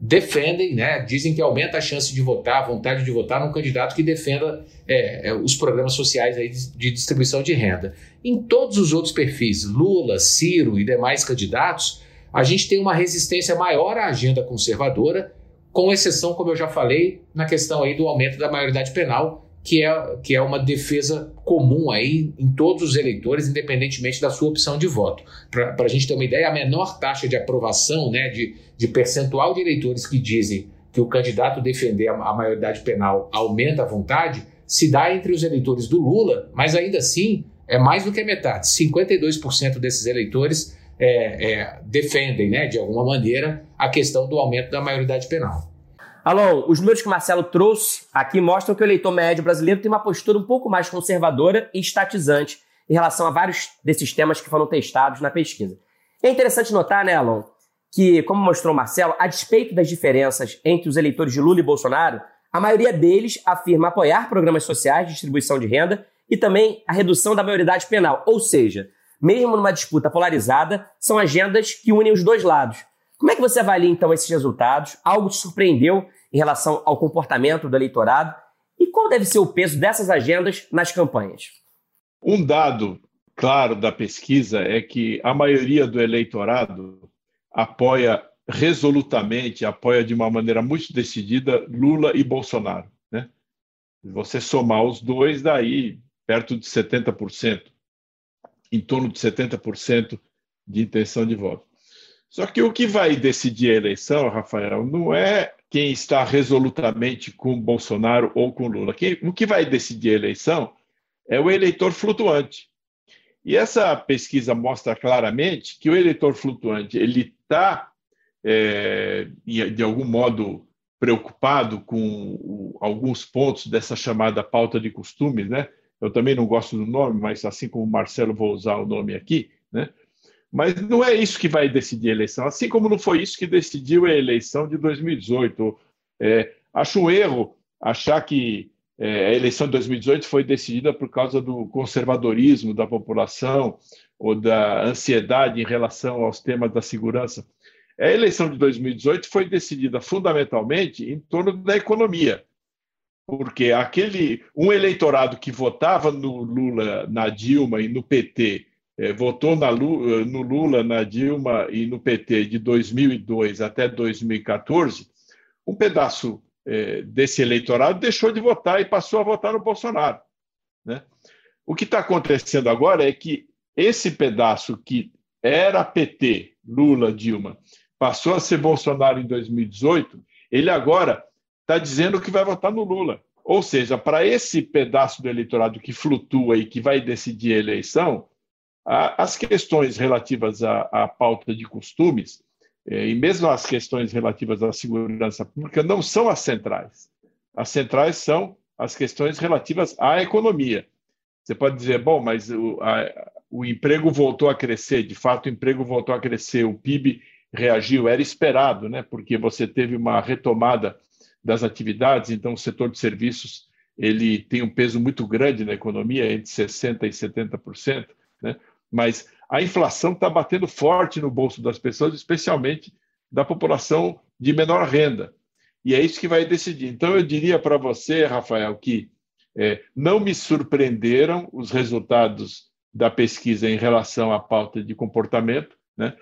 defendem, né, dizem que aumenta a chance de votar, a vontade de votar num candidato que defenda é, é, os programas sociais aí de, distribuição de renda. Em todos os outros perfis, Lula, Ciro e demais candidatos, a gente tem uma resistência maior à agenda conservadora, com exceção, como eu já falei, na questão aí do aumento da maioridade penal, que é, que é uma defesa comum aí em todos os eleitores, independentemente da sua opção de voto. Para a gente ter uma ideia, a menor taxa de aprovação, né, de, de percentual de eleitores que dizem que o candidato defender a, maioridade penal aumenta a vontade, se dá entre os eleitores do Lula, mas ainda assim é mais do que a metade. 52% desses eleitores é, é, defendem, né, de alguma maneira, a questão do aumento da maioridade penal. Alon, os números que o Marcelo trouxe aqui mostram que o eleitor médio brasileiro tem uma postura um pouco mais conservadora e estatizante em relação a vários desses temas que foram testados na pesquisa. É interessante notar, né, Alon, que, como mostrou o Marcelo, a despeito das diferenças entre os eleitores de Lula e Bolsonaro, a maioria deles afirma apoiar programas sociais de distribuição de renda e também a redução da maioridade penal. Ou seja, mesmo numa disputa polarizada, são agendas que unem os dois lados. Como é que você avalia então esses resultados? Algo te surpreendeu em relação ao comportamento do eleitorado e qual deve ser o peso dessas agendas nas campanhas? Um dado claro da pesquisa é que a maioria do eleitorado apoia resolutamente, apoia de uma maneira muito decidida Lula e Bolsonaro. Né? Você somar os dois, daí perto de 70%, em torno de 70% de intenção de voto. Só que o que vai decidir a eleição, Rafael, não é quem está resolutamente com Bolsonaro ou com Lula. Quem, o que vai decidir a eleição é o eleitor flutuante. E essa pesquisa mostra claramente que o eleitor flutuante ele está é, de algum modo preocupado com alguns pontos dessa chamada pauta de costumes, né? Eu também não gosto do nome, mas assim como o Marcelo vou usar o nome aqui, né? Mas não é isso que vai decidir a eleição, assim como não foi isso que decidiu a eleição de 2018. É, acho um erro achar que é, a eleição de 2018 foi decidida por causa do conservadorismo da população ou da ansiedade em relação aos temas da segurança. A eleição de 2018 foi decidida fundamentalmente em torno da economia. porque aquele um eleitorado que votava no Lula, na Dilma e no PT, votou na, no Lula, na Dilma e no PT de 2002 até 2014, um pedaço eh, desse eleitorado deixou de votar e passou a votar no Bolsonaro. Né? O que está acontecendo agora é que esse pedaço que era PT, Lula, Dilma, passou a ser Bolsonaro em 2018, ele agora está dizendo que vai votar no Lula. Ou seja, para esse pedaço do eleitorado que flutua e que vai decidir a eleição, as questões relativas à, à pauta de costumes eh, e mesmo as questões relativas à segurança pública não são as centrais. As centrais são as questões relativas à economia. Você pode dizer, bom, mas o, a, o emprego voltou a crescer, de fato, o emprego voltou a crescer, o PIB reagiu, era esperado, né? porque você teve uma retomada das atividades, então o setor de serviços ele tem um peso muito grande na economia, entre 60% e 70%, né? Mas a inflação está batendo forte no bolso das pessoas, especialmente da população de menor renda. E é isso que vai decidir. Então, eu diria para você, Rafael, que é, não me surpreenderam os resultados da pesquisa em relação à pauta de comportamento. Né?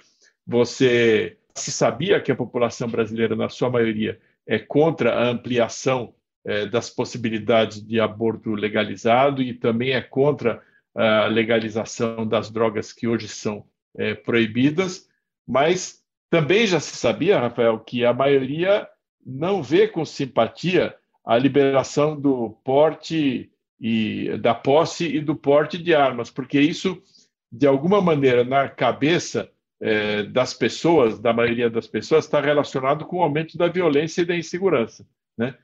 Você se sabia que a população brasileira, na sua maioria, é contra a ampliação é, das possibilidades de aborto legalizado e também é contra a legalização das drogas que hoje são é, proibidas, mas também já se sabia, Rafael, que a maioria não vê com simpatia a liberação do porte e da posse e do porte de armas, porque isso, de alguma maneira, na cabeça é, das pessoas, da maioria das pessoas, está relacionado com o aumento da violência e da insegurança, né?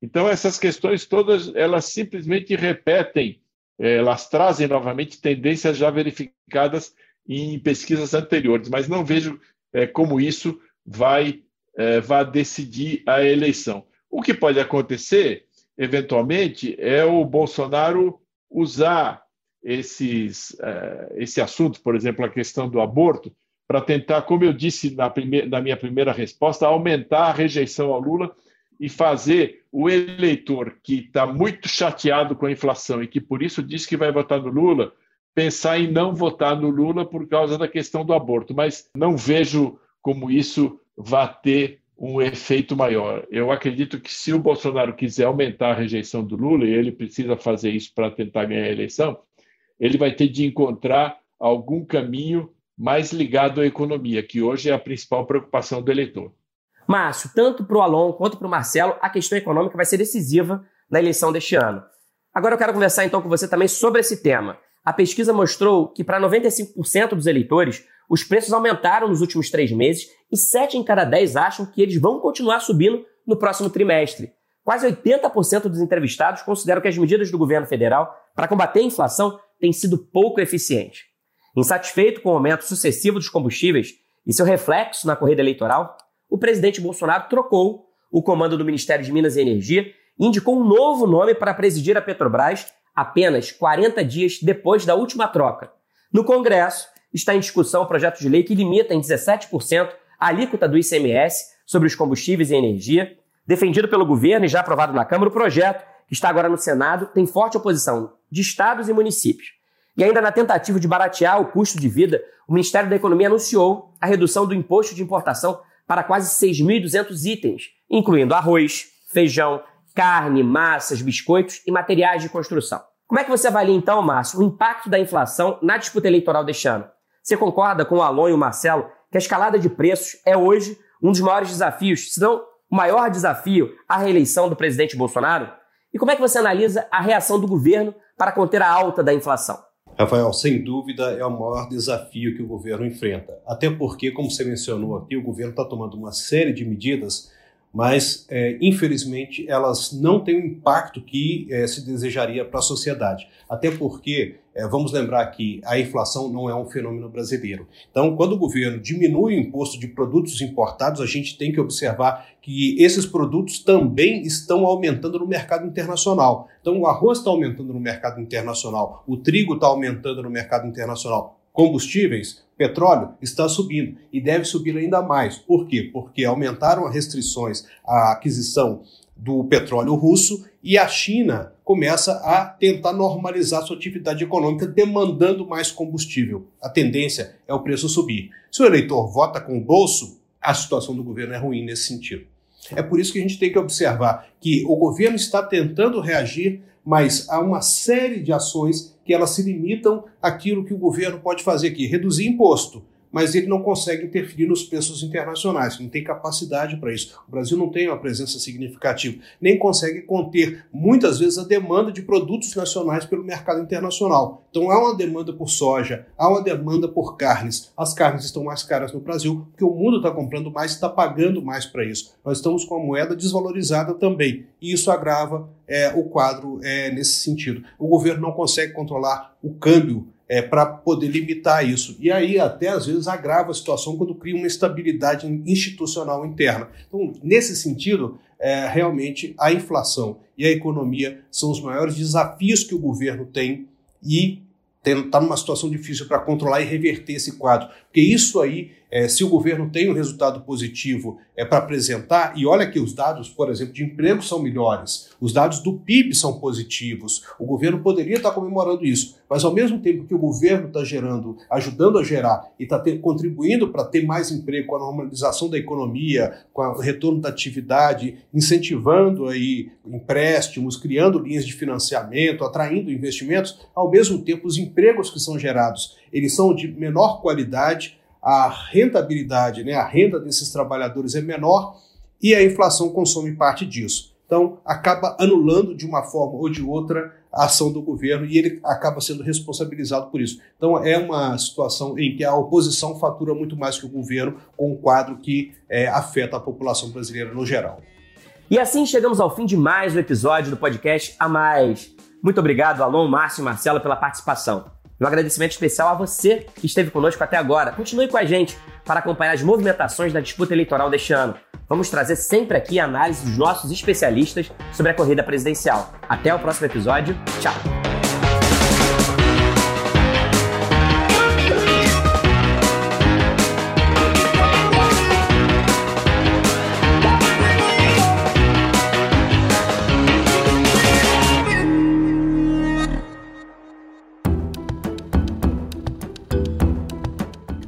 Então essas questões todas, elas simplesmente repetem, elas trazem novamente tendências já verificadas em pesquisas anteriores, mas não vejo é, como isso vai, é, vai decidir a eleição. O que pode acontecer, eventualmente, é o Bolsonaro usar esses, uh, esse assunto, por exemplo, a questão do aborto, para tentar, como eu disse na, primeira, na minha primeira resposta, aumentar a rejeição ao Lula e fazer o eleitor que está muito chateado com a inflação e que por isso diz que vai votar no Lula, pensar em não votar no Lula por causa da questão do aborto. Mas não vejo como isso vai ter um efeito maior. Eu acredito que se o Bolsonaro quiser aumentar a rejeição do Lula, e ele precisa fazer isso para tentar ganhar a eleição, ele vai ter de encontrar algum caminho mais ligado à economia, que hoje é a principal preocupação do eleitor. Márcio, tanto para o Alon quanto para o Marcelo, a questão econômica vai ser decisiva na eleição deste ano. Agora eu quero conversar então com você também sobre esse tema. A pesquisa mostrou que para 95% dos eleitores, os preços aumentaram nos últimos três meses e 7 em cada 10 acham que eles vão continuar subindo no próximo trimestre. Quase 80% dos entrevistados consideram que as medidas do governo federal para combater a inflação têm sido pouco eficientes. Insatisfeito com o aumento sucessivo dos combustíveis e seu reflexo na corrida eleitoral, o presidente Bolsonaro trocou o comando do Ministério de Minas e Energia e indicou um novo nome para presidir a Petrobras apenas 40 dias depois da última troca. No Congresso, está em discussão o projeto de lei que limita em 17% a alíquota do ICMS sobre os combustíveis e energia. Defendido pelo governo e já aprovado na Câmara, o projeto, que está agora no Senado, tem forte oposição de estados e municípios. E ainda na tentativa de baratear o custo de vida, o Ministério da Economia anunciou a redução do imposto de importação para quase 6.200 itens, incluindo arroz, feijão, carne, massas, biscoitos e materiais de construção. Como é que você avalia então, Márcio, o impacto da inflação na disputa eleitoral deste ano? Você concorda com o Alon e o Marcelo que a escalada de preços é hoje um dos maiores desafios, se não o maior desafio à reeleição do presidente Bolsonaro? E como é que você analisa a reação do governo para conter a alta da inflação? Rafael, sem dúvida é o maior desafio que o governo enfrenta. Até porque, como você mencionou aqui, o governo está tomando uma série de medidas mas é, infelizmente elas não têm o impacto que é, se desejaria para a sociedade. Até porque, é, vamos lembrar que a inflação não é um fenômeno brasileiro. Então, quando o governo diminui o imposto de produtos importados, a gente tem que observar que esses produtos também estão aumentando no mercado internacional. Então, o arroz está aumentando no mercado internacional, o trigo está aumentando no mercado internacional combustíveis, petróleo, está subindo e deve subir ainda mais. Por quê? Porque aumentaram as restrições à aquisição do petróleo russo e a China começa a tentar normalizar sua atividade econômica, demandando mais combustível. A tendência é o preço subir. Se o eleitor vota com o bolso, a situação do governo é ruim nesse sentido. É por isso que a gente tem que observar que o governo está tentando reagir, mas há uma série de ações que elas se limitam àquilo que o governo pode fazer aqui, reduzir imposto mas ele não consegue interferir nos preços internacionais, não tem capacidade para isso. O Brasil não tem uma presença significativa, nem consegue conter muitas vezes a demanda de produtos nacionais pelo mercado internacional. Então há uma demanda por soja, há uma demanda por carnes. As carnes estão mais caras no Brasil porque o mundo está comprando mais e está pagando mais para isso. Nós estamos com a moeda desvalorizada também e isso agrava é, o quadro é, nesse sentido. O governo não consegue controlar o câmbio é, para poder limitar isso. E aí, até às vezes, agrava a situação quando cria uma estabilidade institucional interna. Então, nesse sentido, é, realmente a inflação e a economia são os maiores desafios que o governo tem e está numa situação difícil para controlar e reverter esse quadro. Porque isso aí é, se o governo tem um resultado positivo é para apresentar, e olha que os dados, por exemplo, de emprego são melhores, os dados do PIB são positivos, o governo poderia estar comemorando isso, mas ao mesmo tempo que o governo está gerando, ajudando a gerar e está contribuindo para ter mais emprego com a normalização da economia, com o retorno da atividade, incentivando aí empréstimos, criando linhas de financiamento, atraindo investimentos, ao mesmo tempo os empregos que são gerados, eles são de menor qualidade, a rentabilidade, né, a renda desses trabalhadores é menor e a inflação consome parte disso. Então, acaba anulando de uma forma ou de outra a ação do governo e ele acaba sendo responsabilizado por isso. Então, é uma situação em que a oposição fatura muito mais que o governo, com um quadro que é, afeta a população brasileira no geral. E assim chegamos ao fim de mais um episódio do podcast A Mais. Muito obrigado, Alon, Márcio e Marcelo, pela participação. Um agradecimento especial a você que esteve conosco até agora. Continue com a gente para acompanhar as movimentações da disputa eleitoral deste ano. Vamos trazer sempre aqui a análise dos nossos especialistas sobre a corrida presidencial. Até o próximo episódio. Tchau!